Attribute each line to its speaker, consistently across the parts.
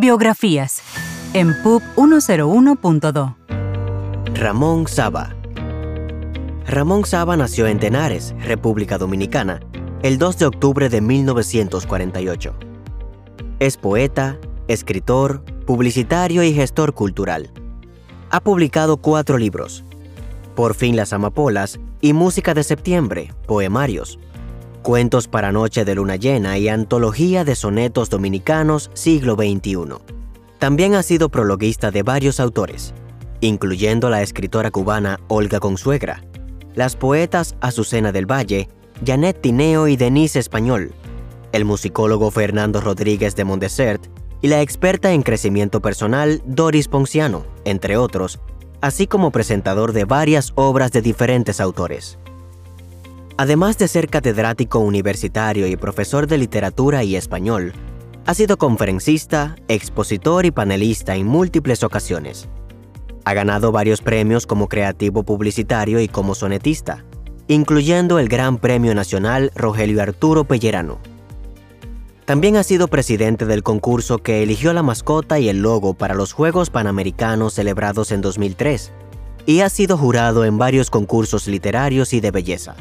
Speaker 1: Biografías en PUB 101.2.
Speaker 2: Ramón Saba. Ramón Saba nació en Tenares, República Dominicana, el 2 de octubre de 1948. Es poeta, escritor, publicitario y gestor cultural. Ha publicado cuatro libros. Por fin las amapolas y Música de septiembre, poemarios. Cuentos para Noche de Luna Llena y Antología de Sonetos Dominicanos siglo XXI. También ha sido prologuista de varios autores, incluyendo la escritora cubana Olga Consuegra, las poetas Azucena del Valle, Janet Tineo y Denise Español, el musicólogo Fernando Rodríguez de Mondesert y la experta en crecimiento personal Doris Ponciano, entre otros, así como presentador de varias obras de diferentes autores. Además de ser catedrático universitario y profesor de literatura y español, ha sido conferencista, expositor y panelista en múltiples ocasiones. Ha ganado varios premios como creativo publicitario y como sonetista, incluyendo el Gran Premio Nacional Rogelio Arturo Pellerano. También ha sido presidente del concurso que eligió la mascota y el logo para los Juegos Panamericanos celebrados en 2003, y ha sido jurado en varios concursos literarios y de belleza.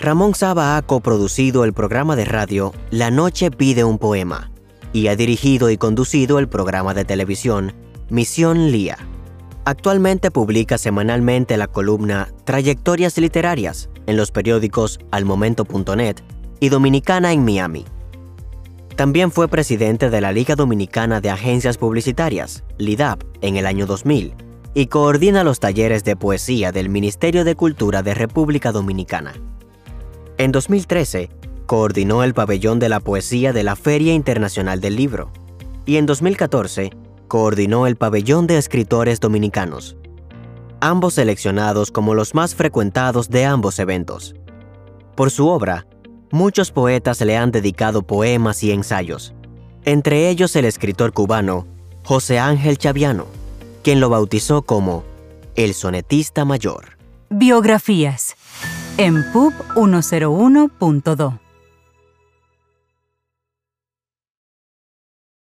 Speaker 2: Ramón Saba ha coproducido el programa de radio La Noche pide un poema y ha dirigido y conducido el programa de televisión Misión Lía. Actualmente publica semanalmente la columna Trayectorias Literarias en los periódicos almomento.net y Dominicana en Miami. También fue presidente de la Liga Dominicana de Agencias Publicitarias, LIDAP, en el año 2000 y coordina los talleres de poesía del Ministerio de Cultura de República Dominicana. En 2013, coordinó el pabellón de la poesía de la Feria Internacional del Libro y en 2014 coordinó el pabellón de escritores dominicanos, ambos seleccionados como los más frecuentados de ambos eventos. Por su obra, muchos poetas le han dedicado poemas y ensayos, entre ellos el escritor cubano José Ángel Chaviano, quien lo bautizó como el sonetista mayor.
Speaker 1: Biografías en PUB 101.2.